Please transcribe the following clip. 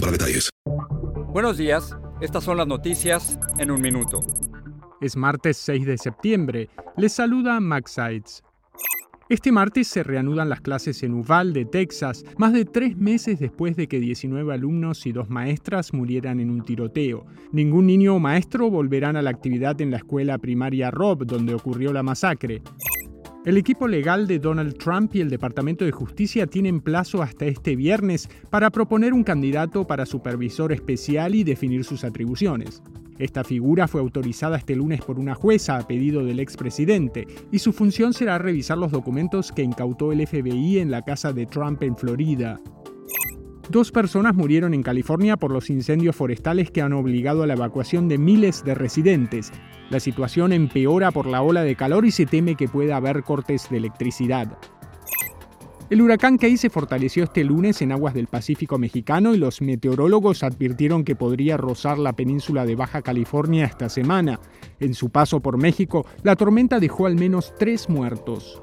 para detalles. Buenos días, estas son las noticias en un minuto. Es martes 6 de septiembre. Les saluda Max Sides. Este martes se reanudan las clases en Uvalde, Texas, más de tres meses después de que 19 alumnos y dos maestras murieran en un tiroteo. Ningún niño o maestro volverán a la actividad en la escuela primaria Rob, donde ocurrió la masacre. El equipo legal de Donald Trump y el Departamento de Justicia tienen plazo hasta este viernes para proponer un candidato para supervisor especial y definir sus atribuciones. Esta figura fue autorizada este lunes por una jueza a pedido del expresidente y su función será revisar los documentos que incautó el FBI en la casa de Trump en Florida. Dos personas murieron en California por los incendios forestales que han obligado a la evacuación de miles de residentes. La situación empeora por la ola de calor y se teme que pueda haber cortes de electricidad. El huracán Key se fortaleció este lunes en aguas del Pacífico mexicano y los meteorólogos advirtieron que podría rozar la península de Baja California esta semana. En su paso por México, la tormenta dejó al menos tres muertos.